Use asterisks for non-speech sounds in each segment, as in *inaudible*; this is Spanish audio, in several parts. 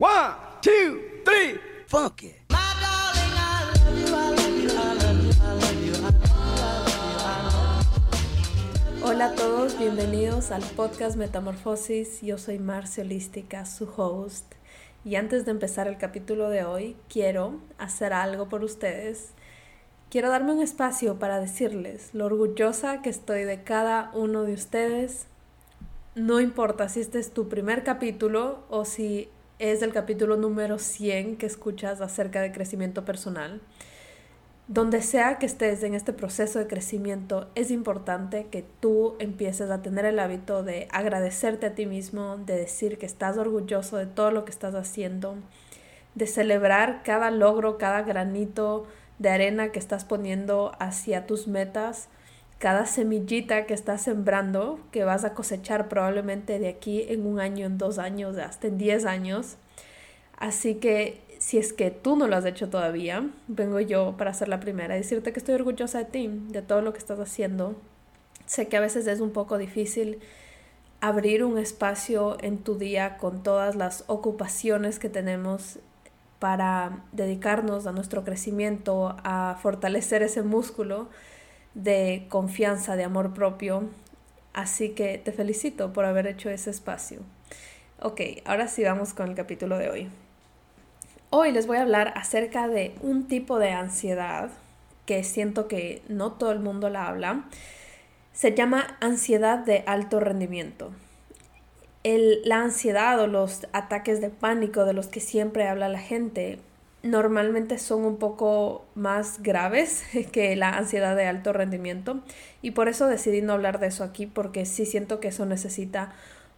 One, two, three, funk it. Hola a todos, bienvenidos al podcast Metamorfosis. Yo soy Marcia Holística, su host. Y antes de empezar el capítulo de hoy, quiero hacer algo por ustedes. Quiero darme un espacio para decirles lo orgullosa que estoy de cada uno de ustedes. No importa si este es tu primer capítulo o si es el capítulo número 100 que escuchas acerca de crecimiento personal. Donde sea que estés en este proceso de crecimiento, es importante que tú empieces a tener el hábito de agradecerte a ti mismo, de decir que estás orgulloso de todo lo que estás haciendo, de celebrar cada logro, cada granito de arena que estás poniendo hacia tus metas, cada semillita que estás sembrando, que vas a cosechar probablemente de aquí en un año, en dos años, hasta en diez años. Así que si es que tú no lo has hecho todavía, vengo yo para ser la primera, y decirte que estoy orgullosa de ti, de todo lo que estás haciendo. Sé que a veces es un poco difícil abrir un espacio en tu día con todas las ocupaciones que tenemos para dedicarnos a nuestro crecimiento, a fortalecer ese músculo de confianza, de amor propio. Así que te felicito por haber hecho ese espacio. Ok, ahora sí vamos con el capítulo de hoy. Hoy les voy a hablar acerca de un tipo de ansiedad que siento que no todo el mundo la habla. Se llama ansiedad de alto rendimiento. El, la ansiedad o los ataques de pánico de los que siempre habla la gente normalmente son un poco más graves *laughs* que la ansiedad de alto rendimiento. Y por eso decidí no hablar de eso aquí porque sí siento que eso necesita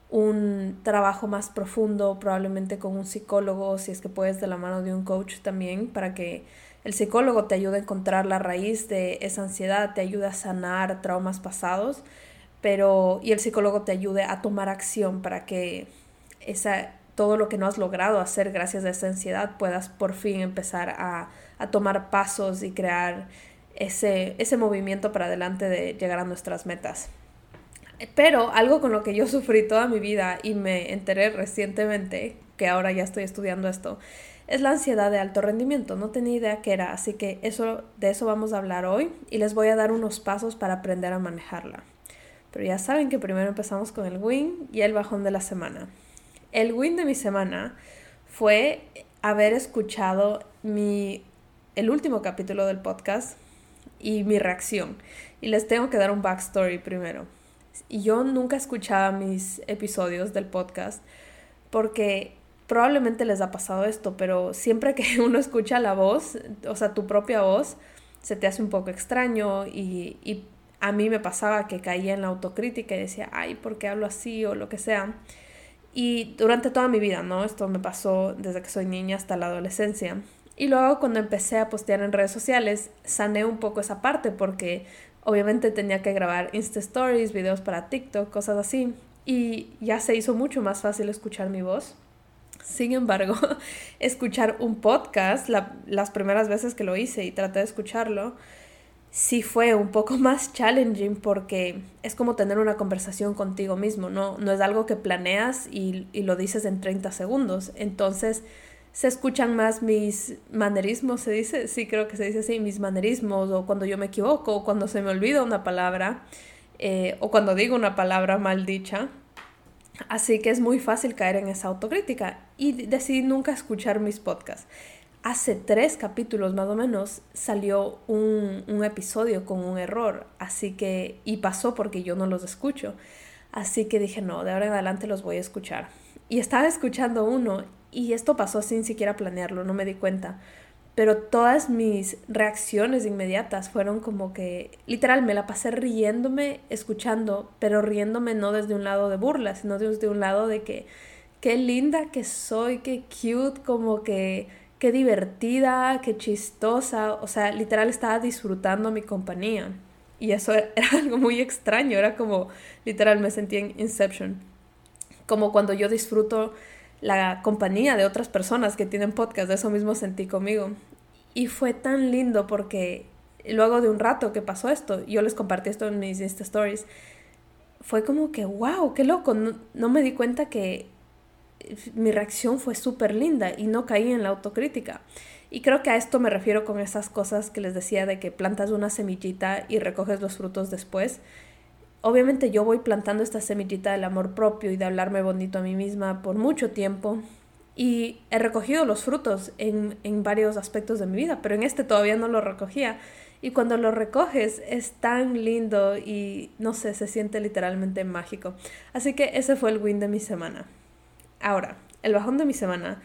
un trabajo más profundo, probablemente con un psicólogo, si es que puedes de la mano de un coach también, para que el psicólogo te ayude a encontrar la raíz de esa ansiedad, te ayude a sanar traumas pasados, pero y el psicólogo te ayude a tomar acción para que esa todo lo que no has logrado hacer gracias a esa ansiedad puedas por fin empezar a, a tomar pasos y crear ese, ese movimiento para adelante de llegar a nuestras metas. Pero algo con lo que yo *laughs* sufrí toda mi vida y me enteré recientemente, que ahora ya estoy estudiando esto, es la ansiedad de alto rendimiento. No tenía idea qué era, así que eso, de eso vamos a hablar hoy y les voy a dar unos pasos para aprender a manejarla. Pero ya saben que primero empezamos con el win y el bajón de la semana. El win de mi semana fue haber escuchado mi, el último capítulo del podcast y mi reacción. Y les tengo que dar un backstory primero. Yo nunca escuchaba mis episodios del podcast porque probablemente les ha pasado esto, pero siempre que *laughs* uno escucha la voz, o sea, tu propia voz, se te hace un poco extraño y, y a mí me pasaba que caía en la autocrítica y decía, ay, ¿por qué hablo así? o lo que sea. Y durante toda mi vida, ¿no? Esto me pasó desde que soy niña hasta la adolescencia. Y luego cuando empecé a postear en redes sociales, sané un poco esa parte porque obviamente tenía que grabar Insta Stories, videos para TikTok, cosas así. Y ya se hizo mucho más fácil escuchar mi voz. Sin embargo, *laughs* escuchar un podcast, las primeras veces que lo hice y traté de escucharlo, sí fue un poco *laughs* más challenging porque es como tener una conversación contigo mismo, no, no es algo que planeas y, y, lo dices en 30 segundos. Entonces se escuchan más mis manerismos, se dice, sí creo que se dice así, mis manerismos, o cuando yo me equivoco, o cuando se me olvida una palabra, eh, o cuando digo una palabra mal dicha. Así que es muy fácil caer en esa autocrítica y decidí nunca escuchar mis podcasts hace tres capítulos más o menos salió un, un, episodio con un error, así que, y pasó porque yo no los escucho, así que dije, no, de ahora en adelante los voy a escuchar. Y estaba escuchando uno y esto pasó sin siquiera planearlo, no me di cuenta, pero todas mis reacciones inmediatas fueron como que, literal, me la pasé riéndome, escuchando, pero riéndome no desde un lado de burla, sino desde un lado de que, qué linda que soy, qué cute, como que qué divertida, qué chistosa, o sea, literal estaba disfrutando mi compañía. Y eso *laughs* era algo muy extraño, era como, literal, me sentí en Inception. Como cuando yo disfruto la compañía de otras personas que tienen podcast, eso mismo sentí conmigo. Y fue tan lindo porque luego de un rato que pasó esto, yo les compartí esto en mis Insta Stories, fue como que, wow, qué loco, no me di cuenta que mi reacción fue súper linda y no caí en la autocrítica. Y creo que a esto me refiero con esas cosas que les decía de que plantas una semillita y recoges los frutos después. Obviamente yo voy plantando esta semillita del amor propio y de hablarme bonito a mí misma por mucho tiempo y he recogido los frutos en, en varios aspectos de mi vida, pero en este todavía no lo recogía. Y cuando lo recoges es tan lindo y no sé, se siente literalmente mágico. Así que ese fue el win de mi semana. Ahora, el bajón de mi semana,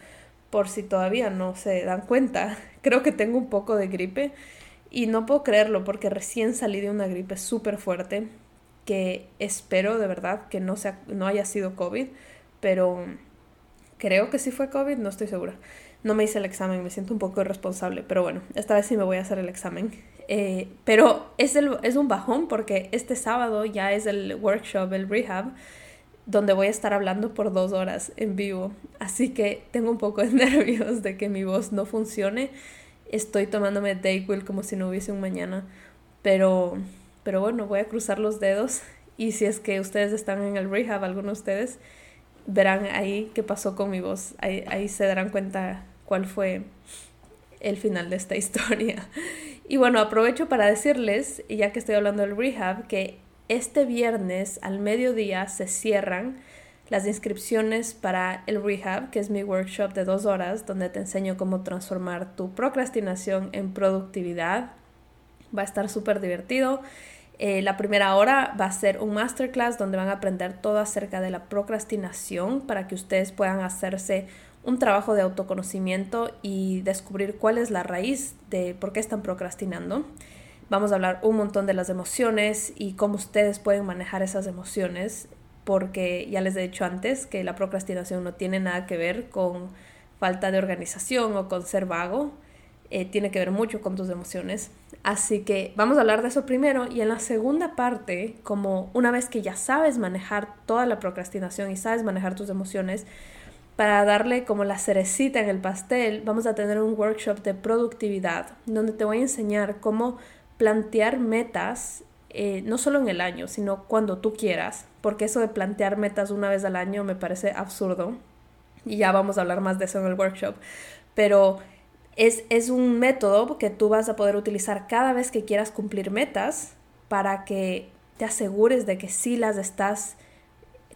por si todavía no se dan cuenta, *laughs* creo que tengo un poco de gripe y no puedo creerlo porque recién salí de una gripe súper fuerte que espero de verdad que no, sea, no haya sido COVID, pero creo que sí fue COVID, no estoy segura. No me hice el examen, me siento un poco irresponsable, pero bueno, esta vez sí me voy a hacer el examen. Eh, pero es, el, es un bajón porque este sábado ya es el workshop, el rehab, donde voy a estar hablando por dos horas en vivo. Así que tengo un poco de *laughs* nervios de que mi voz no funcione. Estoy tomándome Dayquil como si no hubiese un mañana. Pero, pero bueno, voy a cruzar los dedos. Y si es que ustedes están en el rehab, algunos de ustedes, verán ahí qué pasó con mi voz. Ahí, ahí se darán cuenta cuál fue el final de esta *laughs* historia. Y bueno, aprovecho para decirles, ya que estoy hablando del rehab, que este viernes al mediodía se cierran las inscripciones para el Rehab, que es mi workshop de dos horas, donde te enseño cómo transformar tu procrastinación en productividad. Va a estar súper divertido. Eh, la primera hora va a ser un masterclass donde van a aprender todo acerca de la procrastinación para que ustedes puedan hacerse un trabajo de autoconocimiento y descubrir cuál es la raíz de por qué están procrastinando. Vamos a hablar un montón de las emociones y cómo ustedes pueden manejar esas emociones, porque ya les he dicho antes que la procrastinación no tiene nada que ver con falta de organización o con ser vago, eh, tiene que ver mucho con tus emociones. Así que vamos a hablar de eso primero y en la segunda parte, como una vez que ya sabes manejar toda la procrastinación y sabes manejar tus emociones, para darle como la cerecita en el pastel, vamos a tener un workshop de productividad, donde te voy a enseñar cómo plantear metas, eh, no solo en el año, sino cuando tú quieras, porque eso de plantear metas una vez al año me parece absurdo. Y ya vamos a hablar más de eso en el workshop. Pero es, es un método que tú vas a poder utilizar cada vez que quieras cumplir metas para que te asegures de que sí las estás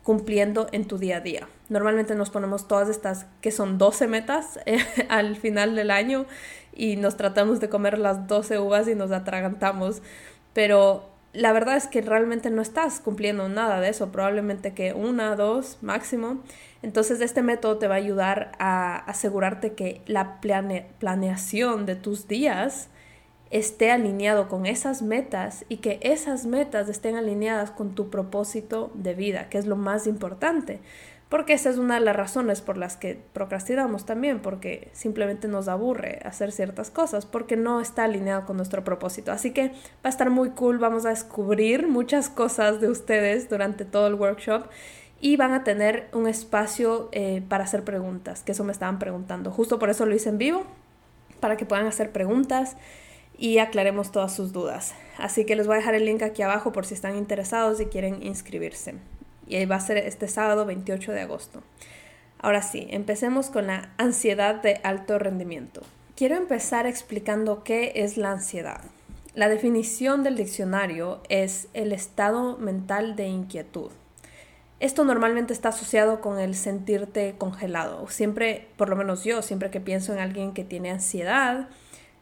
cumpliendo en tu día a día. Normalmente nos ponemos todas estas, que son 12 metas eh, *laughs* al final del año y nos tratamos de comer las 12 uvas y nos atragantamos, pero la verdad es que realmente no estás cumpliendo nada de eso, probablemente que una, dos máximo. Entonces este método te va a ayudar a asegurarte que la planeación de tus días esté alineado con esas metas y que esas metas estén alineadas con tu propósito de vida, que es lo más importante. Porque esa es una de las razones por las que procrastinamos también, porque simplemente nos aburre hacer ciertas cosas, porque no está alineado con nuestro propósito. Así que va a estar muy cool, vamos a descubrir muchas cosas de ustedes durante todo el workshop y van a tener un espacio eh, para hacer preguntas, que eso me estaban preguntando. Justo por eso lo hice en vivo, para que puedan hacer preguntas y aclaremos todas sus dudas. Así que les voy a dejar el link aquí abajo por si están interesados y quieren inscribirse. Y va a ser este sábado 28 de agosto. Ahora sí, empecemos con la ansiedad de alto rendimiento. Quiero empezar explicando qué es la ansiedad. La definición del diccionario es el estado mental de inquietud. Esto normalmente está asociado con el sentirte congelado. Siempre, por lo menos yo, siempre que pienso en alguien que tiene ansiedad,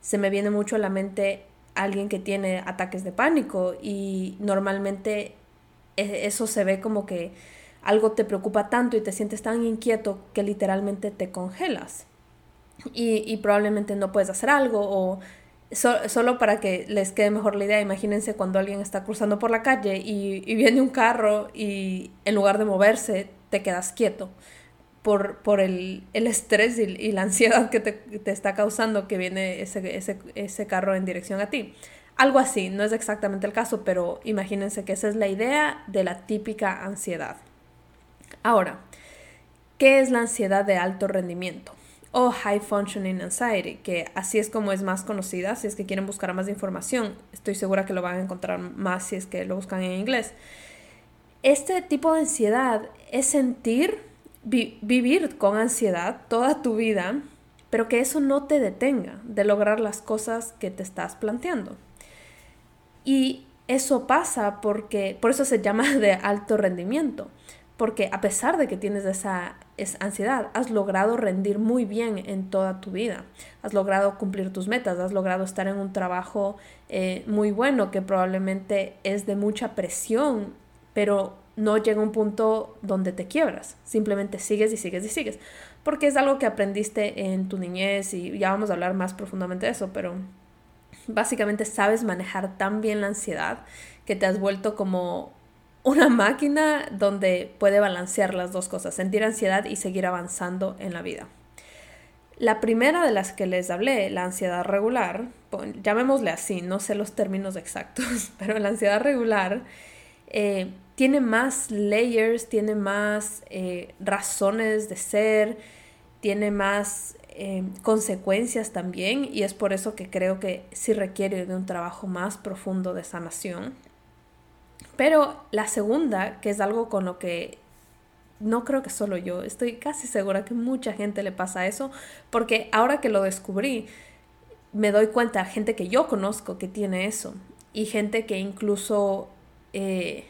se me viene mucho a la mente alguien que tiene ataques de pánico y normalmente eso se ve como que algo te preocupa tanto y te sientes tan inquieto que literalmente te congelas y, probablemente no puedes hacer algo o solo para que les quede mejor la idea, imagínense cuando alguien está cruzando por la calle y, y viene un carro y en lugar de moverse te quedas quieto por, por el, el estrés y, la *laughs* ansiedad que te, te, está causando que viene ese, ese, ese carro en dirección a ti. Algo así, no es exactamente el caso, pero imagínense que esa es la idea de la típica ansiedad. Ahora, ¿qué es la ansiedad de alto rendimiento? O High Functioning Anxiety, que así es como es más conocida, si es que quieren buscar más información, estoy segura que lo van a encontrar más si es que lo buscan en inglés. Este tipo de ansiedad es sentir vivir con ansiedad toda tu vida, pero que eso no te detenga de lograr las cosas que te estás planteando. Y eso pasa porque, por eso se llama de alto rendimiento, porque a pesar de que tienes esa, ansiedad, has logrado rendir muy bien en toda tu vida, has logrado cumplir tus metas, has logrado estar en un trabajo eh, muy bueno que probablemente es de mucha presión, pero no llega un punto donde te quiebras, simplemente sigues y sigues y sigues, porque es algo que aprendiste en tu niñez y ya vamos a hablar más profundamente de eso, pero básicamente sabes manejar tan bien la ansiedad que te has vuelto como una máquina donde puede balancear las dos cosas, sentir ansiedad y seguir avanzando en la vida. La primera de las que les hablé, la ansiedad regular, llamémosle así, no sé los términos exactos, *laughs* pero la ansiedad regular eh, tiene más layers, tiene más eh, razones de ser, tiene más eh, consecuencias también y es por eso que creo que sí requiere de un trabajo más profundo de sanación. Pero la segunda, que es algo con lo que no creo que solo yo, estoy casi segura que mucha gente le pasa eso, porque ahora que lo descubrí, me doy cuenta, gente que yo conozco que tiene eso, y gente que incluso eh,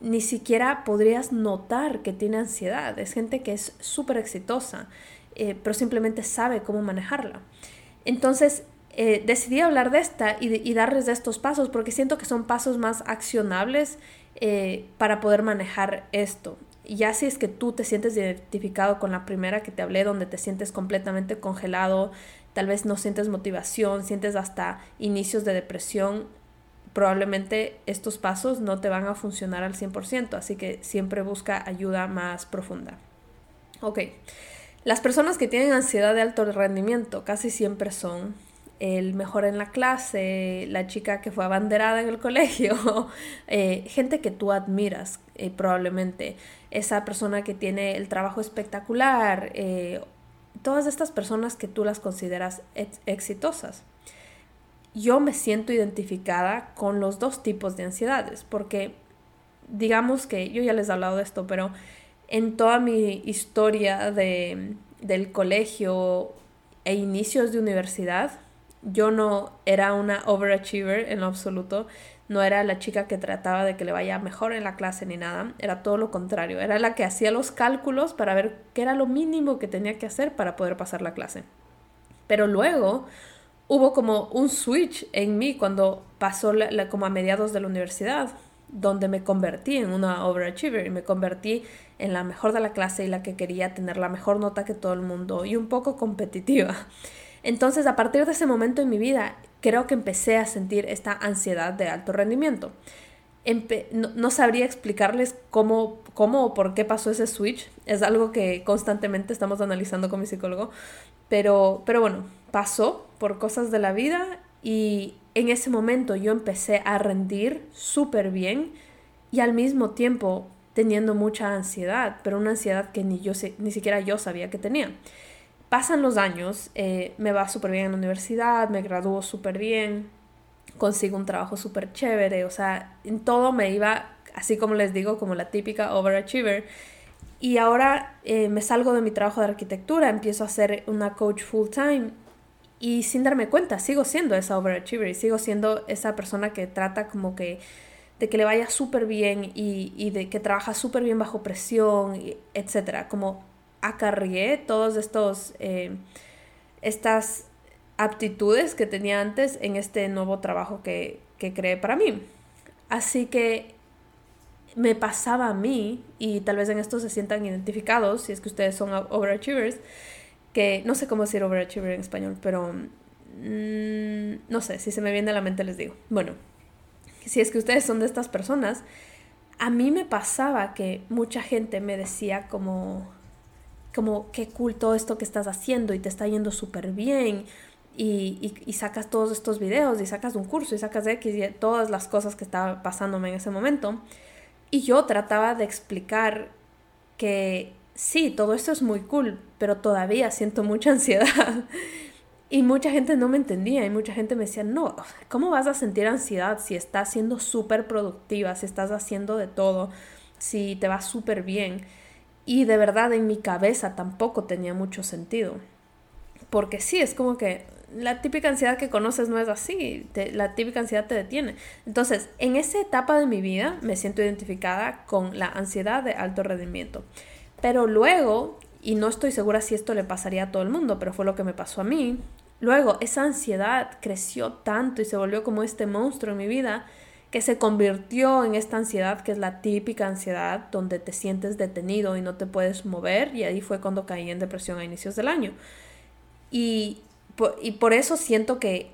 ni siquiera podrías notar que tiene ansiedad, es gente que es súper exitosa eh, pero simplemente sabe cómo manejarla. Entonces, eh, decidí hablar de esta y, darles de estos pasos porque siento que son pasos más accionables eh, para poder manejar esto. Ya si es que tú te sientes identificado con la primera que te hablé, donde te sientes completamente congelado, tal vez no sientes motivación, sientes hasta inicios de depresión, probablemente estos pasos no te van a funcionar al 100%, así que siempre busca ayuda más profunda. Ok. Las personas que tienen ansiedad de alto rendimiento casi siempre son el mejor en la clase, la chica que fue abanderada en el colegio, *laughs* eh, gente que tú admiras eh, probablemente, esa persona que tiene el trabajo espectacular, eh, todas estas personas que tú las consideras exitosas. Yo me siento identificada con los dos tipos de ansiedades, porque digamos que yo ya les he hablado de esto, pero en toda mi historia de, del colegio e inicios de universidad, yo no era una overachiever en lo absoluto, no era la chica que trataba de que le vaya mejor en la clase ni nada, era todo lo contrario, era la que hacía los cálculos para ver qué era lo mínimo que tenía que hacer para poder pasar la clase. Pero luego hubo como un switch en mí cuando pasó como a mediados de la universidad, donde me convertí en una overachiever y me convertí en la mejor de la clase y la que quería tener la mejor nota que todo el mundo y un poco competitiva. Entonces, a partir de ese momento en mi vida, creo que empecé a sentir esta ansiedad de alto rendimiento. no, sabría explicarles cómo, cómo o por qué pasó ese switch. Es algo que constantemente estamos analizando con mi psicólogo. Pero, pero bueno, pasó por cosas de la vida y en ese momento yo empecé a rendir súper bien y al mismo tiempo teniendo mucha ansiedad, pero una ansiedad que ni, yo ni siquiera yo sabía que tenía. Pasan los años, eh, me va súper bien en la universidad, me gradúo súper bien, consigo un trabajo súper chévere, o sea, en todo me iba, así como les digo, como la típica overachiever. Y ahora eh, me salgo de mi trabajo de arquitectura, empiezo a ser una coach full time y sin darme cuenta, sigo siendo esa overachiever y sigo siendo esa persona que trata como que de que le vaya súper bien y, de que trabaja súper bien bajo presión, etcétera. Como acarrié todos estos, eh, estas aptitudes que tenía antes en este nuevo trabajo que, que creé para mí. Así que me pasaba a mí, y tal vez en esto se sientan identificados, si es que ustedes son overachievers, que no sé cómo decir overachiever en español, pero mm, no sé, si se me viene a la mente les digo. Bueno, si es que ustedes son de estas personas, a mí me pasaba que mucha gente me decía como, como, qué cool todo esto que estás haciendo y te está yendo súper bien. Y, y, sacas todos estos videos y sacas un curso y sacas X y todas las cosas que estaban pasándome en ese momento. Y yo trataba de explicar que sí, todo esto es muy cool, pero todavía siento mucha *laughs* ansiedad. Y mucha gente no me entendía y mucha gente me decía, no, ¿cómo vas a sentir ansiedad si estás siendo súper productiva, si estás haciendo de todo, si te va súper bien? Y de verdad en mi cabeza tampoco tenía mucho sentido. Porque sí, es como que la típica ansiedad que conoces no es así, la típica ansiedad te detiene. Entonces, en esa etapa de mi vida me siento identificada con la ansiedad de alto rendimiento. Pero luego, y no estoy segura si esto le pasaría a todo el mundo, pero fue lo que me pasó a mí, luego esa ansiedad creció tanto y se volvió como este monstruo en mi vida que se convirtió en esta ansiedad que es la típica ansiedad donde te sientes detenido y no te puedes mover y ahí fue cuando caí en depresión a inicios del año. Y por eso siento que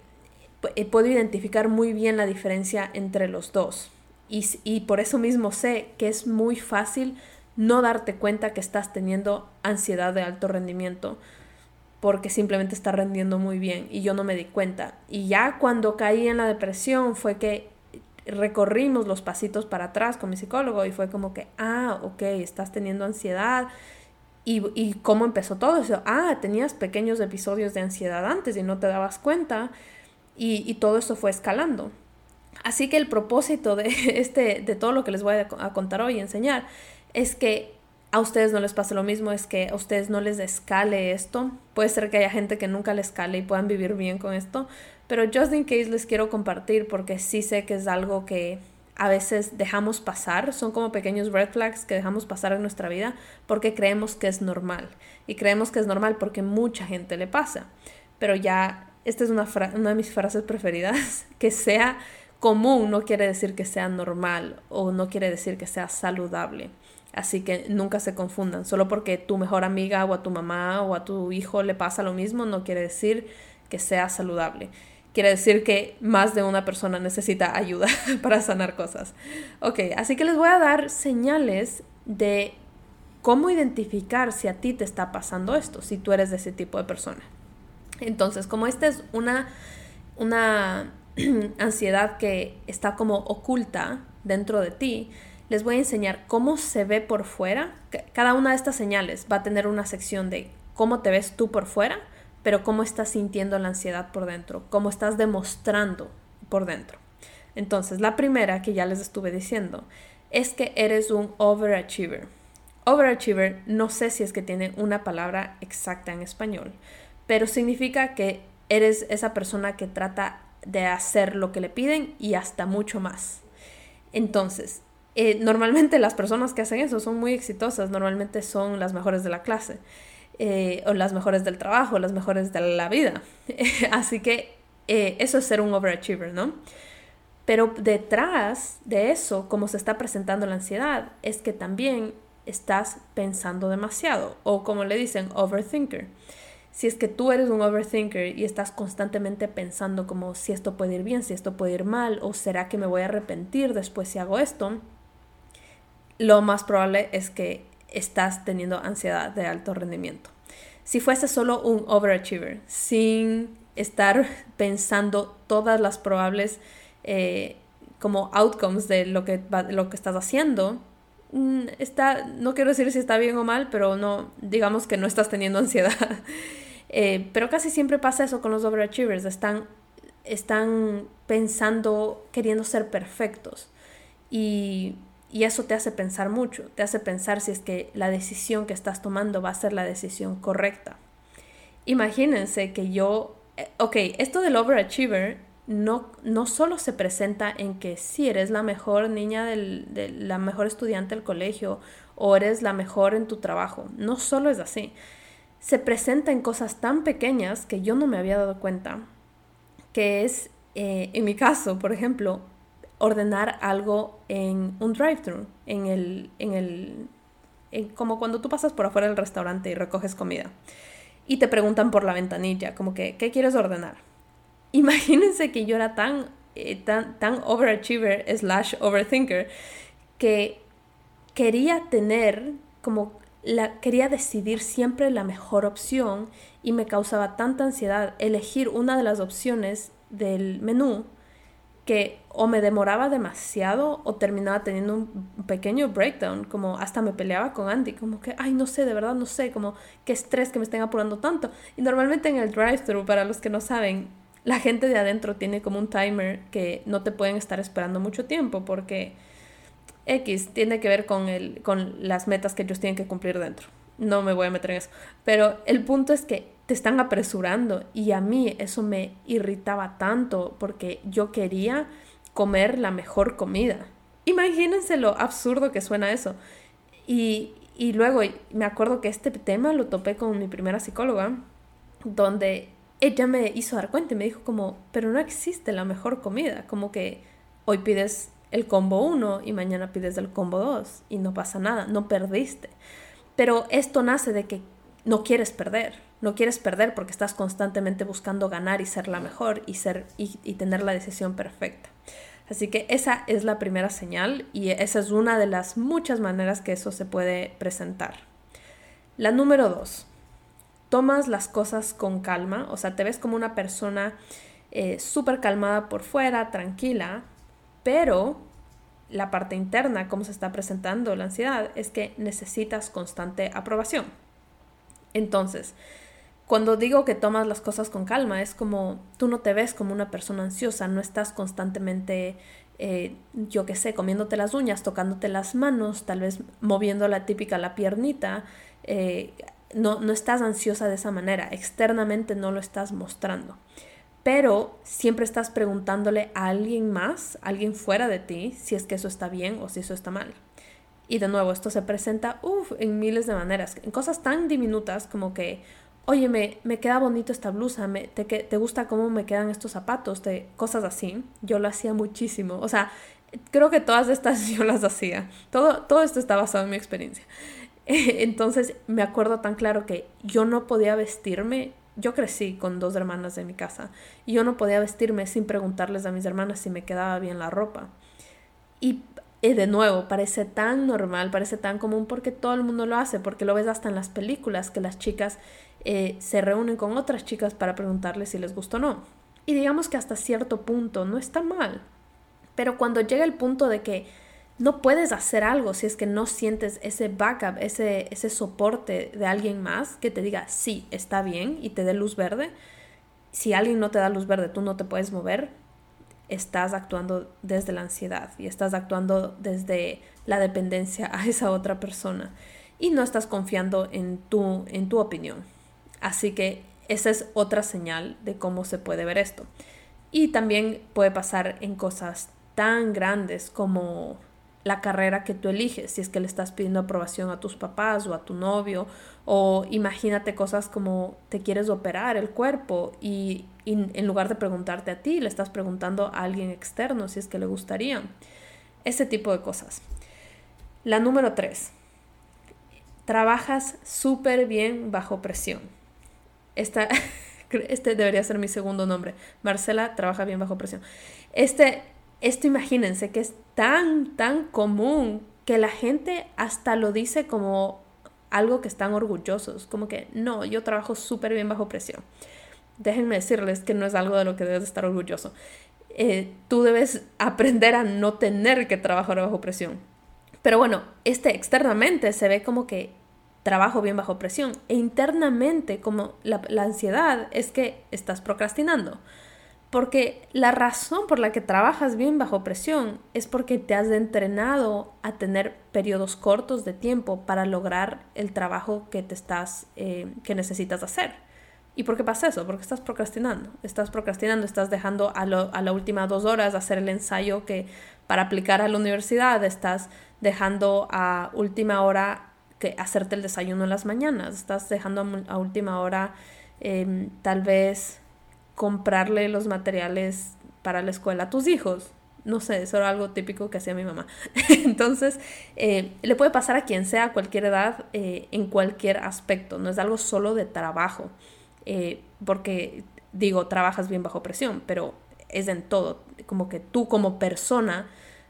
eh, puedo identificar muy bien la diferencia entre los dos. Y, por eso mismo sé que es muy fácil no darte cuenta que estás teniendo ansiedad de alto rendimiento porque simplemente está rendiendo muy bien y yo no me di cuenta. Y ya cuando caí en la depresión fue que recorrimos los pasitos para atrás con mi psicólogo y fue como que, ah, ok, estás teniendo ansiedad, y, cómo empezó todo eso. Ah, tenías pequeños episodios de ansiedad antes y no te dabas cuenta. Y, todo eso fue escalando. Así que el propósito de, *laughs* este, de todo lo que les voy a, contar hoy y enseñar es que a ustedes no les pase lo mismo, es que a ustedes no les escale esto. Puede ser que haya gente que nunca les escale y puedan vivir bien con esto, pero just in case les quiero compartir porque sí sé que es algo que a veces dejamos pasar, son como pequeños red flags que dejamos pasar en nuestra vida porque creemos que es normal. Y creemos que es normal porque mucha gente le pasa. Pero ya, esta es una, una de mis frases preferidas, *laughs* que sea común no quiere decir que sea normal o no quiere decir que sea saludable. Así que nunca se confundan. Solo porque tu mejor amiga o a tu mamá o a tu hijo le pasa lo mismo, no quiere decir que sea saludable quiere decir que más de una persona necesita ayuda *laughs* para sanar cosas. Ok, así que les voy a dar señales de cómo identificar si a ti te está pasando esto, si tú eres de ese tipo de persona. Entonces, como esta es una, una *clears throat* ansiedad que está como oculta dentro de ti, les voy a enseñar cómo se ve por fuera. Cada una de estas señales va a tener una sección de cómo te ves tú por fuera pero cómo estás sintiendo la ansiedad por dentro, cómo estás demostrando por dentro. Entonces, la primera que ya les estuve diciendo es que eres un overachiever. Overachiever no sé si es que tiene una palabra exacta en español, pero significa que eres esa persona que trata de hacer lo que le piden y hasta mucho más. Entonces, eh, normalmente las personas que hacen eso son muy exitosas, normalmente son las mejores de la clase. Eh, o las mejores del trabajo, las mejores de la vida. *laughs* Así que eh, eso es ser un overachiever, ¿no? Pero detrás de eso, como se está presentando la ansiedad, es que también estás pensando demasiado, o como le dicen, overthinker. Si es que tú eres un overthinker y estás constantemente pensando como si esto puede ir bien, si esto puede ir mal, o será que me voy a arrepentir después si hago esto, lo más probable es que estás teniendo ansiedad de alto rendimiento. Si fuese solo un overachiever, sin estar *laughs* pensando todas las probables eh, como outcomes de lo que, lo que estás haciendo, mm, está, no quiero decir si está bien o mal, pero no, digamos que no estás teniendo *laughs* ansiedad. Eh, pero casi siempre pasa eso con los overachievers, están, están pensando, queriendo ser perfectos. Y y eso te hace pensar mucho, te hace pensar si es que la decisión que estás tomando va a ser la decisión correcta. Imagínense que yo, eh, ok, esto del overachiever no, no solo se presenta en que si eres la mejor niña, del, de, la mejor estudiante del colegio o eres la mejor en tu trabajo, no solo es así, se presenta en cosas tan pequeñas que yo no me había dado cuenta, que es, eh, en mi caso, por ejemplo, ordenar algo en un drive-thru, en el, en el, como cuando tú pasas por afuera del restaurante y recoges comida y te preguntan por la ventanilla, como que, ¿qué quieres ordenar? Imagínense que yo era tan, eh, tan, tan overachiever slash overthinker que quería tener como la, quería decidir siempre la mejor opción y me causaba tanta ansiedad elegir una de las opciones del menú que o me demoraba demasiado o terminaba teniendo un pequeño breakdown, como hasta me peleaba con Andy, como que, ay, no sé, de verdad no sé, como qué estrés que me estén apurando tanto. Y normalmente en el drive-thru, para los que no saben, la gente de adentro tiene como un timer que no te pueden estar esperando mucho tiempo porque X tiene que ver con, el, con las metas que ellos tienen que cumplir dentro. No me voy a meter en eso. Pero el punto es que te están apresurando y a mí eso me irritaba tanto porque yo quería comer la mejor comida. Imagínense lo absurdo que suena eso. Y, y luego me acuerdo que este tema lo topé con mi primera psicóloga, donde ella me hizo dar cuenta y me dijo como, pero no existe la mejor comida, como que hoy pides el combo 1 y mañana pides el combo 2 y no pasa nada, no perdiste. Pero esto nace de que no quieres perder, no quieres perder porque estás constantemente buscando ganar y ser la mejor y, ser, y, tener la decisión perfecta. Así que esa es la primera señal y esa es una de las muchas maneras que eso se puede presentar. La número dos, tomas las cosas con calma, o sea, te ves como una persona eh, súper calmada por fuera, tranquila, pero la parte interna, cómo se está presentando la ansiedad, es que necesitas constante aprobación. Entonces, cuando digo que tomas las cosas con calma, es como tú no te ves como una persona ansiosa, no estás constantemente, eh, yo qué sé, comiéndote las uñas, tocándote las manos, tal vez moviendo la típica la piernita. Eh, no, no estás ansiosa de esa manera, externamente no lo estás mostrando pero siempre estás preguntándole a alguien más, a alguien fuera de ti, si es que eso está bien o si eso está mal. Y de nuevo, esto se presenta uf, en miles de maneras, en cosas tan diminutas como que, oye, me, me queda bonito esta blusa, me, te, te gusta cómo me quedan estos zapatos, te, cosas así. Yo lo hacía muchísimo. O sea, creo que todas estas *laughs* yo las hacía. Todo, todo esto está basado en mi experiencia. *laughs* Entonces me acuerdo tan claro que yo no podía vestirme yo crecí con dos hermanas de mi casa y yo no podía vestirme sin preguntarles a mis hermanas si me quedaba bien la ropa. Y, de nuevo, parece tan normal, parece tan común porque todo el mundo lo hace, porque lo ves hasta en las películas que las chicas eh, se reúnen con otras chicas para preguntarles si les gusta o no. Y digamos que hasta cierto punto no está mal. Pero cuando llega el punto de que no puedes hacer algo si es que no sientes ese backup, ese, ese soporte de alguien más que te diga, sí, está bien y te dé luz verde. Si alguien no te da luz verde, tú no te puedes mover, estás actuando desde la ansiedad y estás actuando desde la dependencia a esa otra persona y no estás confiando en tu, en tu opinión. Así que esa es otra señal de cómo se puede ver esto. Y también puede pasar en cosas tan grandes como la carrera que tú eliges, si es que le estás pidiendo aprobación a tus papás o a tu novio, o imagínate cosas como te quieres operar el cuerpo y, en lugar de preguntarte a ti, le estás preguntando a alguien externo si es que le gustaría. Ese tipo de cosas. La número tres, trabajas súper bien bajo presión. Esta, *laughs* este debería ser mi segundo nombre. Marcela trabaja bien bajo presión. Este esto imagínense que es tan, tan común que la gente hasta lo dice como algo que están orgullosos, como que no, yo trabajo súper bien bajo presión. Déjenme decirles que no es algo de lo que debes estar orgulloso. Eh, tú debes aprender a no tener que trabajar bajo presión. Pero bueno, este externamente se ve como que trabajo bien bajo presión e internamente como la, ansiedad es que estás procrastinando. Porque la razón por la que trabajas bien bajo presión es porque te has entrenado a tener periodos cortos de tiempo para lograr el trabajo que te estás, eh, que necesitas hacer. ¿Y por qué pasa eso? Porque estás procrastinando. Estás procrastinando, estás dejando a, a la última dos horas hacer el ensayo que para aplicar a la universidad, estás dejando a última hora que hacerte el desayuno en las mañanas, estás dejando a, última hora em, tal vez comprarle los materiales para la escuela a tus hijos. No sé, eso era algo típico que hacía mi mamá. *laughs* Entonces, eh, le puede pasar a quien sea, a cualquier edad, eh, en cualquier aspecto. No es algo solo de trabajo. Eh, porque, digo, trabajas bien bajo presión, pero es en todo. Como que tú como persona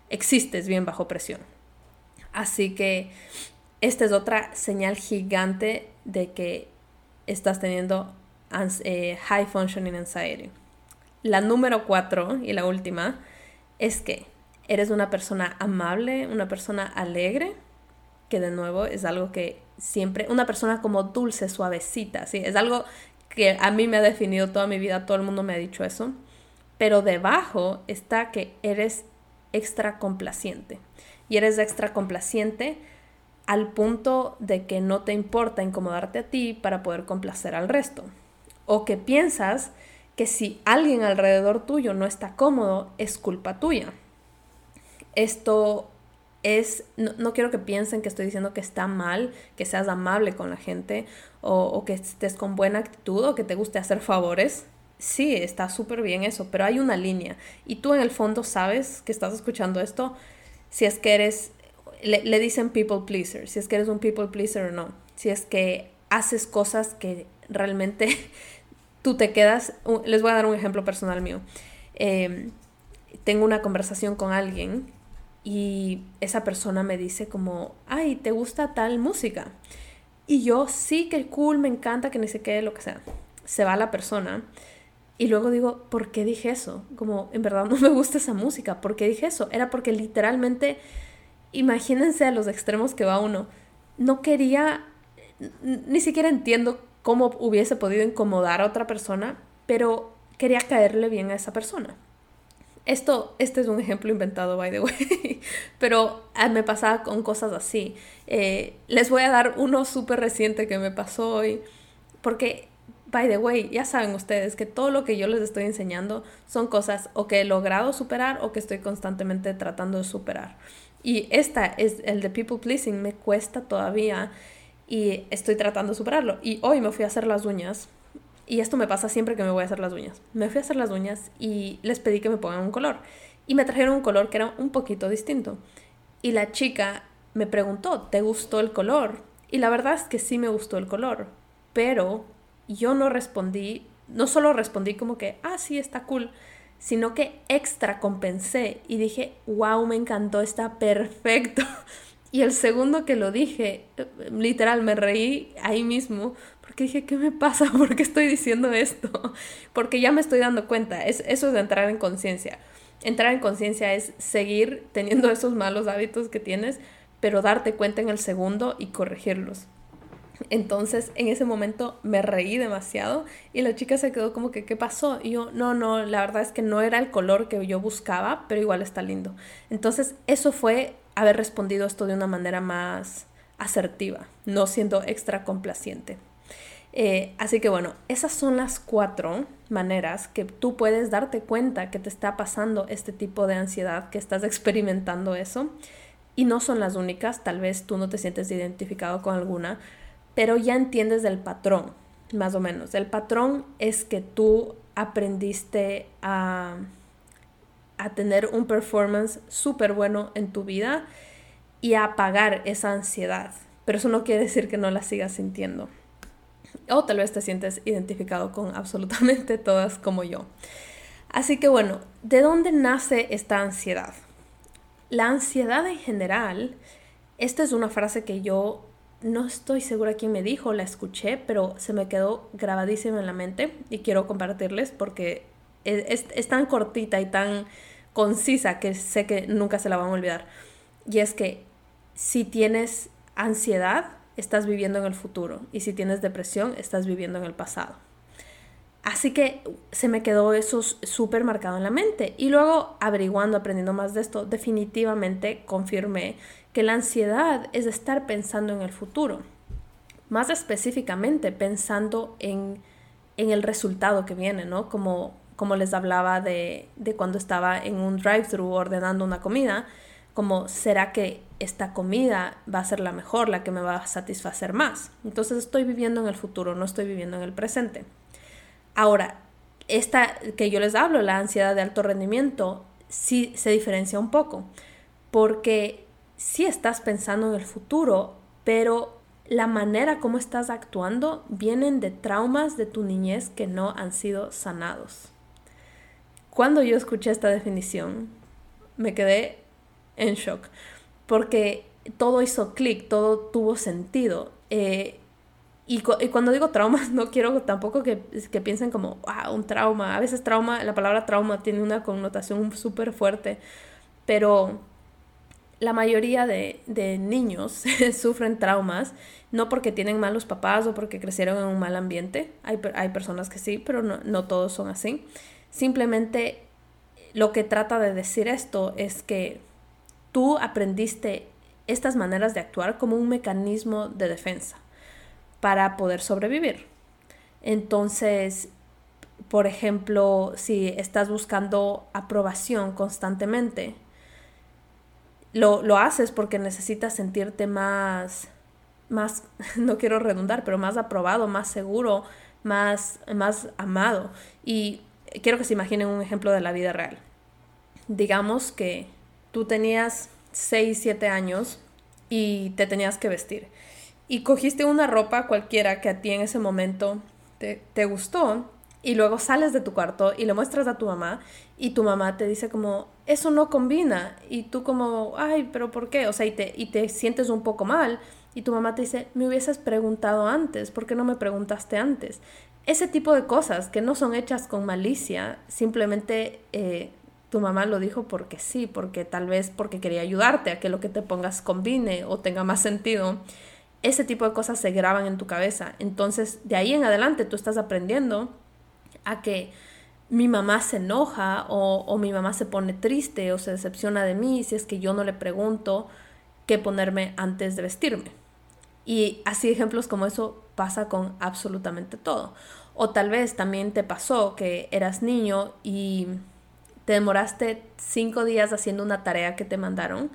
existes bien bajo presión. Así que esta es otra señal gigante de que estás teniendo eh, high Functioning Anxiety. La número cuatro y la última es que eres una persona amable, una persona alegre, que de nuevo es algo que siempre, una persona como dulce, suavecita, ¿sí? Es algo que a mí me ha definido toda mi vida, todo el mundo me ha dicho eso, pero debajo está que eres extra complaciente. y eres extra complaciente al punto de que no te importa incomodarte a ti para poder complacer al resto. O que piensas que si alguien alrededor tuyo no está cómodo, es culpa tuya. Esto es, no, quiero que piensen que estoy diciendo que está mal, que seas amable con la gente o, o que estés con buena actitud o que te guste hacer favores. Sí, está súper bien eso, pero hay una línea. Y tú en el fondo sabes que estás escuchando esto si es que eres, le, le dicen people pleaser, si es que eres un people pleaser o no. Si es que haces cosas que realmente *laughs* tú te quedas, les voy a dar un ejemplo personal mío. Em, tengo una conversación con alguien y esa persona me dice como, ay, ¿te gusta tal música? Y yo, sí, que cool, me encanta, que ni sé qué, lo que sea. Se va la persona y luego digo, ¿por qué dije eso? Como, en verdad no me gusta esa música, ¿por qué dije eso? Era porque literalmente, imagínense a los extremos que va uno. No quería, ni siquiera entiendo cómo hubiese podido incomodar a otra persona, pero quería caerle bien a esa persona. Esto, este es un ejemplo inventado, by the *laughs* way, pero ah, me pasaba con cosas así. Eh, les voy a dar uno súper reciente que me pasó hoy, porque, by the way, ya saben ustedes que todo lo que yo les estoy enseñando son cosas o que he logrado superar o que estoy constantemente tratando de superar. Y esta es el de people pleasing, me cuesta todavía y estoy tratando de superarlo. Y hoy me fui a hacer las uñas y esto me pasa siempre que me voy a hacer las uñas. Me fui a hacer las uñas y les pedí que me pongan un color. Y me trajeron un color que era un poquito distinto. Y la chica me preguntó, ¿te gustó el color? Y la verdad es que sí me gustó el color. Pero yo no respondí, no solo respondí como que, ah, sí, está cool, sino que extra compensé y dije, wow, me encantó, está perfecto. *laughs* Y el segundo que lo dije, literal, me reí ahí mismo porque dije, ¿qué me pasa? *laughs* ¿Por qué estoy diciendo esto? *laughs* Porque ya me estoy dando cuenta. Es, eso es entrar en conciencia. Entrar en conciencia es seguir teniendo esos malos hábitos que tienes, pero darte cuenta en el segundo y corregirlos. Entonces, en ese momento me reí demasiado y la chica se quedó como que, ¿qué pasó? Y yo, no, no, la verdad es que no era el color que yo buscaba, pero igual está lindo. Entonces, eso fue haber respondido esto de una manera más asertiva, no siendo extra complaciente. Eh, así que bueno, esas son las cuatro maneras que tú puedes darte cuenta que te está pasando este tipo de ansiedad, que estás experimentando eso. Y no son las únicas, tal vez tú no te sientes identificado con alguna, pero ya entiendes del patrón, más o menos. El patrón es que tú aprendiste a, a tener un performance súper bueno en tu vida y a apagar esa ansiedad. Pero eso no quiere decir que no la sigas sintiendo o tal vez te sientes identificado con absolutamente *laughs* todas como yo. Así que bueno, ¿de dónde nace esta ansiedad? La ansiedad en general, esta es una frase que yo no estoy segura quién me dijo, la escuché, pero se me quedó grabadísima en la mente y quiero compartirles porque es, es, tan cortita y tan concisa que sé que nunca se la van a olvidar. Y es que si tienes ansiedad, estás viviendo en el futuro y si tienes depresión, estás viviendo en el pasado. Así que se me quedó eso súper marcado en la mente. Y luego, averiguando, aprendiendo más de esto, definitivamente confirmé que la ansiedad es estar pensando en el futuro. Más específicamente, pensando en, en el resultado que viene, ¿no? Como, como les hablaba de, de cuando estaba en un drive-thru ordenando una comida, como será que esta comida va a ser la mejor, la que me va a satisfacer más. Entonces estoy viviendo en el futuro, no estoy viviendo en el presente. Ahora, esta que yo les hablo, la ansiedad de alto rendimiento, sí se diferencia un poco, porque sí estás pensando en el futuro, pero la manera como estás actuando vienen de traumas de tu niñez que no han sido sanados. Cuando yo escuché esta definición, me quedé en shock, porque todo hizo clic, todo tuvo sentido. Eh, y, cuando digo traumas, *laughs* no quiero tampoco que, que piensen como, ah, un trauma. A veces trauma, la palabra trauma tiene una connotación súper fuerte, pero la mayoría de, de niños *laughs* sufren traumas, no porque tienen malos papás o porque crecieron en un mal ambiente. Hay, hay personas que sí, pero no, no todos son así. Simplemente lo que trata de decir esto es que tú aprendiste estas maneras de actuar como un mecanismo de defensa para poder sobrevivir. Entonces, por ejemplo, si estás buscando aprobación constantemente, lo, lo haces porque necesitas sentirte más, más, *laughs* no quiero redundar, pero más aprobado, más seguro, más, más amado. Y quiero que se imaginen un ejemplo de la vida real. Digamos que tú tenías 6, 7 años y te tenías que vestir. Y cogiste una ropa cualquiera que a ti en ese momento te, te gustó y luego sales de tu cuarto y lo muestras a tu mamá y tu mamá te dice como, eso no combina. Y tú como, ay, pero ¿por qué? O sea, y te, y te sientes un poco mal y tu mamá te dice, me hubieses preguntado antes, ¿por qué no me preguntaste antes? Ese tipo de cosas que no son hechas con malicia, simplemente eh, tu mamá lo dijo porque sí, porque tal vez porque quería ayudarte a que lo que te pongas combine o tenga más sentido. Ese tipo de cosas se graban en tu cabeza. Entonces, de ahí en adelante tú estás aprendiendo a que mi mamá se enoja o, o, mi mamá se pone triste o se decepciona de mí si es que yo no le pregunto qué ponerme antes de vestirme. Y así ejemplos como eso pasa con absolutamente todo. O tal vez también te pasó que eras niño y te demoraste cinco días haciendo una tarea que te mandaron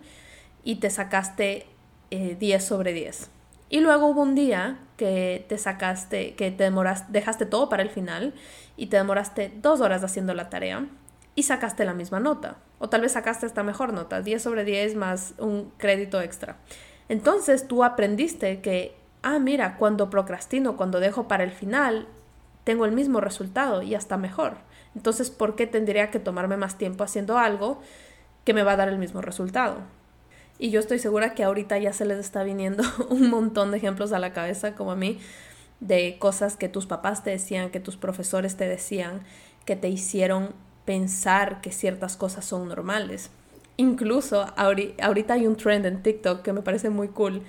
y te sacaste 10 eh, sobre 10. Y luego hubo un día que te sacaste, que te demoraste, dejaste todo para el final y te demoraste dos horas haciendo la tarea y sacaste la misma nota. O tal vez sacaste esta mejor nota, 10 sobre 10 más un crédito extra. Entonces tú aprendiste que, ah, mira, cuando procrastino, cuando dejo para el final, tengo el mismo resultado y hasta mejor. Entonces, ¿por qué tendría que tomarme más tiempo haciendo algo que me va a dar el mismo resultado? Y yo estoy segura que ahorita ya se les está viniendo *laughs* un montón de ejemplos a la cabeza, como a mí, de cosas que tus papás te decían, que tus profesores te decían, que te hicieron pensar que ciertas cosas son normales. Incluso ahorita hay un trend en TikTok que me parece muy cool,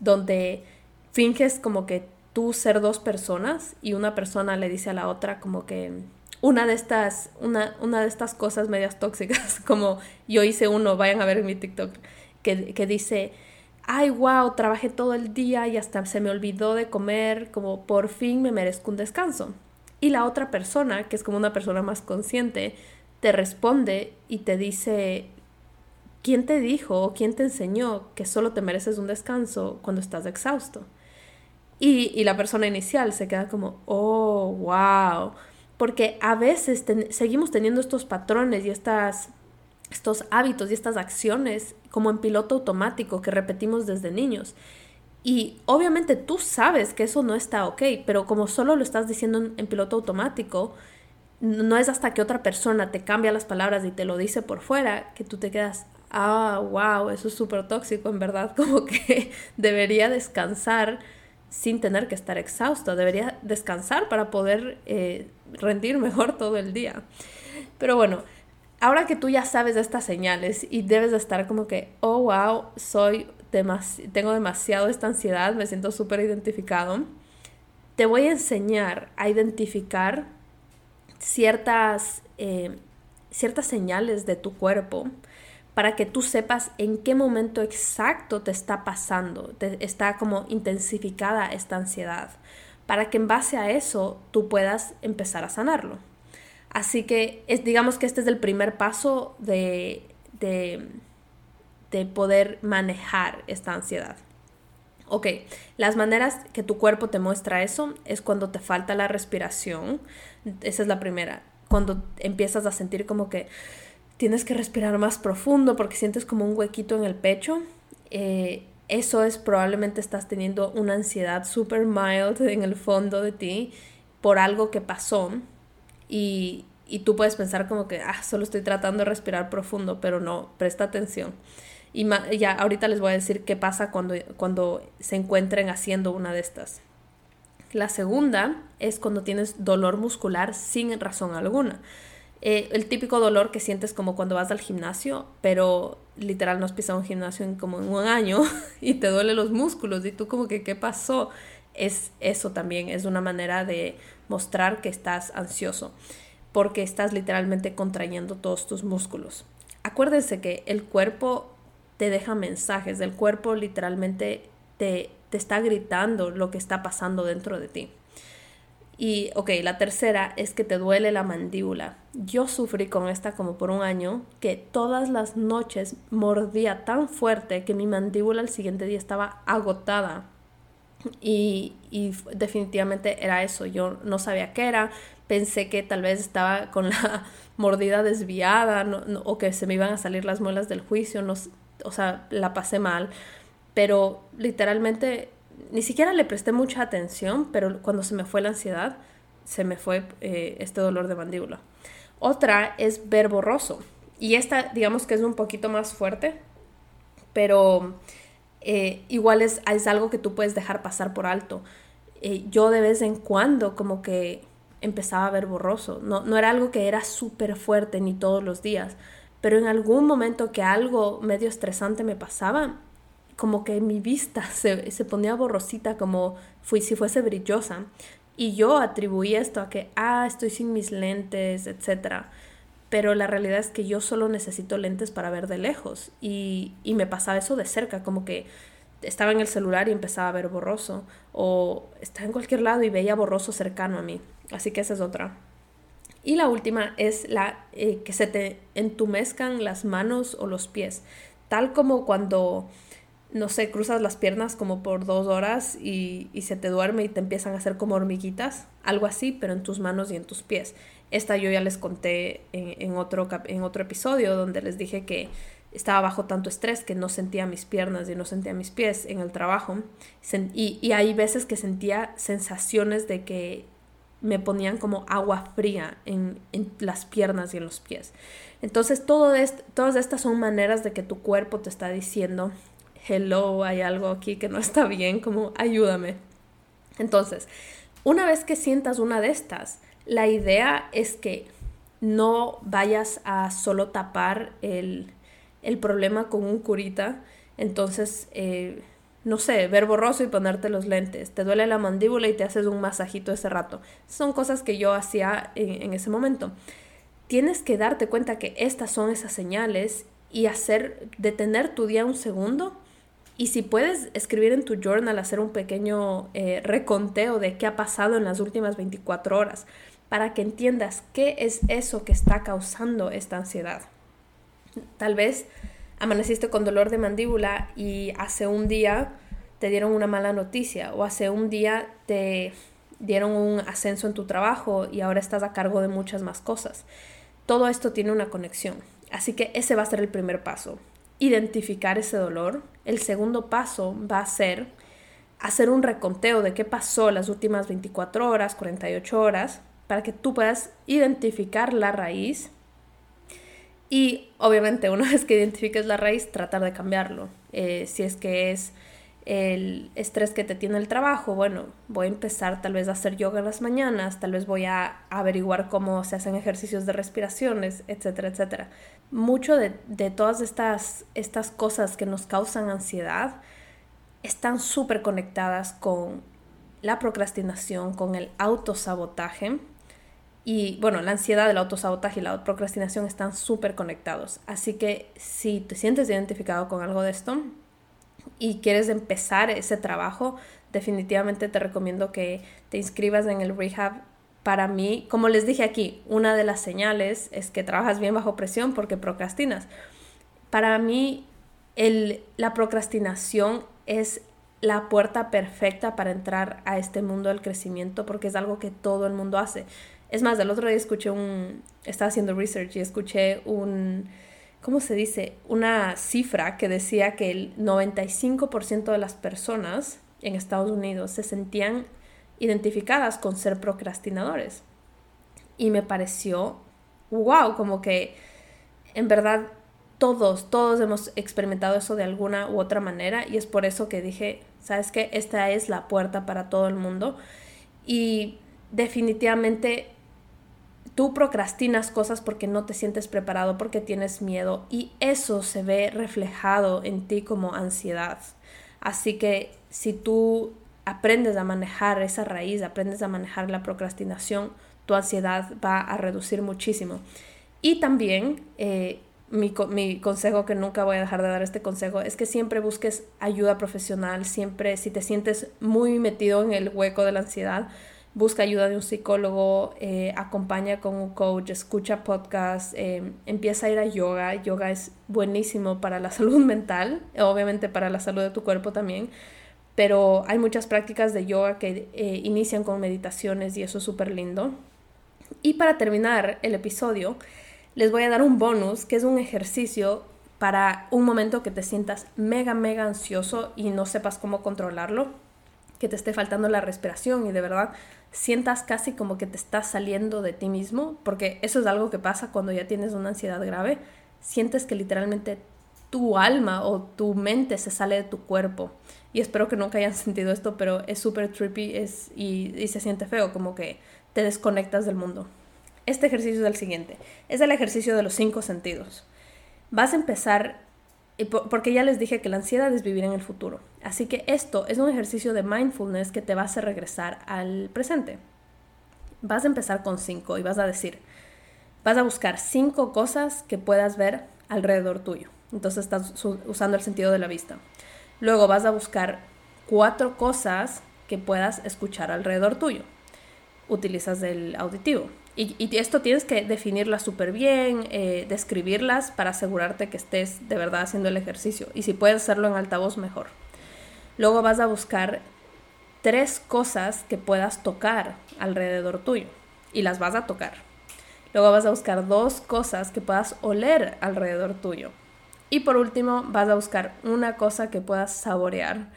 donde finges como que tú ser dos personas y una persona le dice a la otra como que una de estas, una, una de estas cosas medias tóxicas, *laughs* como yo hice uno, vayan a ver mi TikTok, que, que dice, ay, wow, trabajé todo el día y hasta se me olvidó de comer, como por fin me merezco un descanso. Y la otra persona, que es como una persona más consciente, te responde y te dice, ¿quién te dijo o quién te enseñó que solo te mereces un descanso cuando estás exhausto? Y, y la persona inicial se queda como, oh, wow, porque a veces seguimos teniendo estos patrones y estas, estos hábitos y estas acciones como en piloto automático que repetimos desde niños. Y obviamente tú sabes que eso no está ok, pero como solo lo estás diciendo en, piloto automático, no es hasta que otra persona te cambia las palabras y te lo dice por fuera que tú te quedas, ah, wow, eso es súper tóxico, en verdad, *laughs* como que debería descansar sin tener que estar exhausto, debería descansar para poder eh, rendir mejor todo el día. Pero bueno, ahora que tú ya sabes de estas señales y debes de estar como que, oh, wow, soy tengo demasiado esta ansiedad, me siento súper identificado, te voy a enseñar a identificar ciertas, eh, ciertas señales de tu cuerpo para que tú sepas en qué momento exacto te está pasando, te está como intensificada esta ansiedad, para que en base a eso tú puedas empezar a sanarlo. Así que es, digamos que este es el primer paso de, de, de poder manejar esta ansiedad. Ok, las maneras que tu cuerpo te muestra eso es cuando te falta la respiración, esa es la primera, cuando empiezas a sentir como que tienes que respirar más profundo porque sientes como un huequito en el pecho. Eh, eso es probablemente estás teniendo una ansiedad super mild en el fondo de ti por algo que pasó y, y tú puedes pensar como que, ah, solo estoy tratando de respirar profundo, pero no, presta atención. Y ya ahorita les voy a decir qué pasa cuando, cuando se encuentren haciendo una de estas. La segunda es cuando tienes dolor muscular sin razón alguna. Eh, el típico dolor que sientes como cuando vas al gimnasio, pero literal no has pisado un gimnasio en como un año *laughs* y te duele los músculos y tú como que qué pasó. Es eso también, es una manera de mostrar que estás ansioso porque estás literalmente contrayendo todos tus músculos. Acuérdense que el cuerpo te deja mensajes, el cuerpo literalmente te, te está gritando lo que está pasando dentro de ti. Y, ok, la tercera es que te duele la mandíbula. Yo sufrí con esta como por un año, que todas las noches mordía tan fuerte que mi mandíbula al siguiente día estaba agotada. Y, definitivamente era eso, yo no sabía qué era, pensé que tal vez estaba con la *laughs* mordida desviada o que se me iban a salir las muelas del juicio, no, o sea, la pasé mal, pero literalmente ni siquiera le presté mucha atención, pero cuando se me fue la ansiedad, se me fue eh, este dolor de mandíbula. Otra es ver borroso. Y esta, digamos que es un poquito más fuerte, pero eh, igual es, es, algo que tú puedes dejar pasar por alto. Eh, yo de vez en cuando como que empezaba a ver borroso. No, no era algo que era súper fuerte ni todos los días, pero en algún momento que algo medio estresante me pasaba, como que mi vista *laughs* se, se ponía borrosita, como fui, si fuese brillosa. Y yo atribuí esto a que, ah, estoy sin mis lentes, etc. Pero la realidad es que yo solo necesito lentes para ver de lejos. Y, y me pasaba eso de cerca, como que estaba en el celular y empezaba a ver borroso. O estaba en cualquier lado y veía borroso cercano a mí. Así que esa es otra. Y la última es la eh, que se te entumezcan las manos o los pies. Tal como cuando no sé, cruzas las piernas como por dos horas y, se te duerme y te empiezan a hacer como hormiguitas, algo así, pero en tus manos y en tus pies. Esta yo ya les conté en, otro, en otro episodio donde les dije que estaba bajo tanto estrés que no sentía mis piernas y no sentía mis pies en el trabajo. Y, y hay veces que sentía sensaciones de que me ponían como agua fría en, en las piernas y en los pies. Entonces, todo todas estas son maneras de que tu cuerpo te está diciendo hello, hay algo aquí que no está bien, como ayúdame. Entonces, una vez que sientas una de estas, la idea es que no vayas a solo tapar el, problema con un curita. Entonces, eh, no sé, ver borroso y ponerte los lentes. Te duele la mandíbula y te haces un masajito ese rato. Son cosas que yo hacía en, en ese momento. Tienes que darte cuenta que estas son esas señales y hacer, detener tu día un segundo y si puedes escribir en tu journal, hacer un pequeño eh, reconteo de qué ha pasado en las últimas 24 horas, para que entiendas qué es eso que está causando esta ansiedad. Tal vez amaneciste con dolor de mandíbula y hace un día te dieron una mala noticia o hace un día te dieron un ascenso en tu trabajo y ahora estás a cargo de muchas más cosas. Todo esto tiene una conexión. Así que ese va a ser el primer paso identificar ese dolor. El segundo paso va a ser hacer un reconteo de qué pasó las últimas 24 horas, 48 horas, para que tú puedas identificar la raíz. Y obviamente una *laughs* vez que identifiques la raíz, tratar de cambiarlo. Eh, si es que es el estrés que te tiene el trabajo, bueno, voy a empezar tal vez a hacer yoga en las mañanas, tal vez voy a averiguar cómo se hacen ejercicios de respiraciones, etcétera, etcétera. Mucho de, todas estas, estas cosas que nos causan ansiedad están súper conectadas con la procrastinación, con el autosabotaje. Y bueno, la ansiedad, el autosabotaje y la procrastinación están súper conectados. Así que si te sientes identificado con algo de esto, y quieres empezar ese trabajo, definitivamente te recomiendo que te inscribas en el rehab. Para mí, como les dije aquí, una de las señales es que trabajas bien bajo presión porque procrastinas. Para mí, el, la procrastinación es la puerta perfecta para entrar a este mundo del crecimiento porque es algo que todo el mundo hace. Es más, el otro día escuché un, estaba haciendo research y escuché un, ¿cómo se dice? Una cifra que decía que el 95% de las personas en Estados Unidos se sentían identificadas con ser procrastinadores. Y me pareció, wow, como que en verdad todos, todos hemos experimentado eso de alguna u otra manera y es por eso que dije, ¿sabes qué? Esta es la puerta para todo el mundo. Y definitivamente tú procrastinas cosas porque no te sientes preparado, porque tienes miedo y eso se ve reflejado en ti como ansiedad. Así que si tú aprendes a manejar esa raíz, aprendes a manejar la procrastinación, tu ansiedad va a reducir muchísimo. Y también eh, mi, mi, consejo que nunca voy a dejar de dar este consejo es que siempre busques ayuda profesional, siempre si te sientes muy metido en el hueco de la ansiedad, busca ayuda de un psicólogo, eh, acompaña con un coach, escucha podcasts, eh, empieza a ir a yoga. Yoga es buenísimo para la *laughs* salud mental, obviamente para la salud de tu cuerpo también, pero hay muchas prácticas de yoga que eh, inician con meditaciones y eso es súper lindo. Y para terminar el episodio, les voy a dar un bonus que es un ejercicio para un momento que te sientas mega, mega ansioso y no sepas cómo controlarlo, que te esté faltando la respiración y de verdad sientas casi como que te estás saliendo de ti mismo, porque eso es algo que pasa cuando ya tienes una ansiedad grave, sientes que literalmente tu alma o tu mente se sale de tu cuerpo. Y espero que nunca hayan *laughs* sentido esto, pero es súper trippy es, y, y se siente feo, como que te desconectas del mundo. Este ejercicio es el siguiente, es el ejercicio de los cinco sentidos. Vas a empezar porque ya les dije que la ansiedad es vivir en el futuro. Así que esto es un ejercicio de mindfulness que te va a hacer regresar al presente. Vas a empezar con cinco y vas a decir, vas a buscar cinco cosas que puedas ver alrededor tuyo. Entonces estás usando el sentido de la vista. Luego vas a buscar cuatro cosas que puedas escuchar alrededor tuyo. Utilizas el auditivo. Y, esto tienes que definirlas súper bien, eh, describirlas para asegurarte que estés de verdad haciendo el ejercicio. Y si puedes hacerlo en altavoz, mejor. Luego vas a buscar tres cosas que puedas tocar alrededor tuyo y las vas a tocar. Luego vas a buscar dos cosas que puedas oler alrededor tuyo. Y por último, vas a buscar una cosa que puedas saborear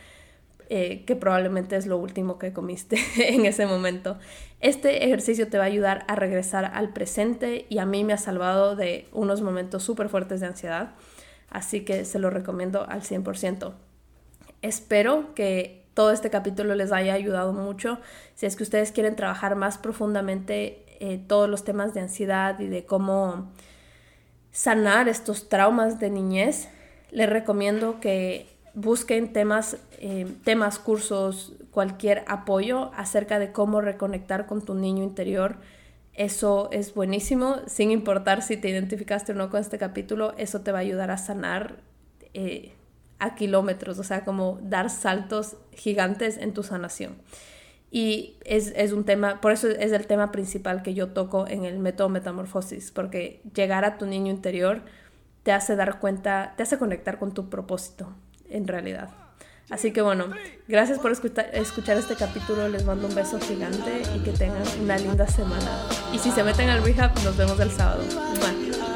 eh, que probablemente es lo último que comiste *laughs* en ese momento. Este ejercicio te va a ayudar a regresar al presente y a mí me ha salvado de unos momentos súper fuertes de ansiedad, así que se lo recomiendo al 100%. Espero que todo este capítulo les haya ayudado mucho. Si es que ustedes quieren trabajar más profundamente eh, todos los temas de ansiedad y de cómo sanar estos traumas de niñez, les recomiendo que busquen temas, eh, temas, cursos, cualquier apoyo acerca de cómo reconectar con tu niño interior. Eso es buenísimo, sin importar si te identificaste o no con este capítulo, eso te va a ayudar a sanar eh, a kilómetros, o sea, como dar saltos gigantes en tu sanación. Y es, es, un tema, por eso es el tema principal que yo toco en el método Metamorfosis, porque llegar a tu niño interior te hace dar cuenta, te hace conectar con tu propósito, en realidad. Así que bueno, gracias por escuchar, este capítulo, les mando un beso gigante y que tengan una linda semana. Y si se meten al rehab, nos vemos el sábado. Bye.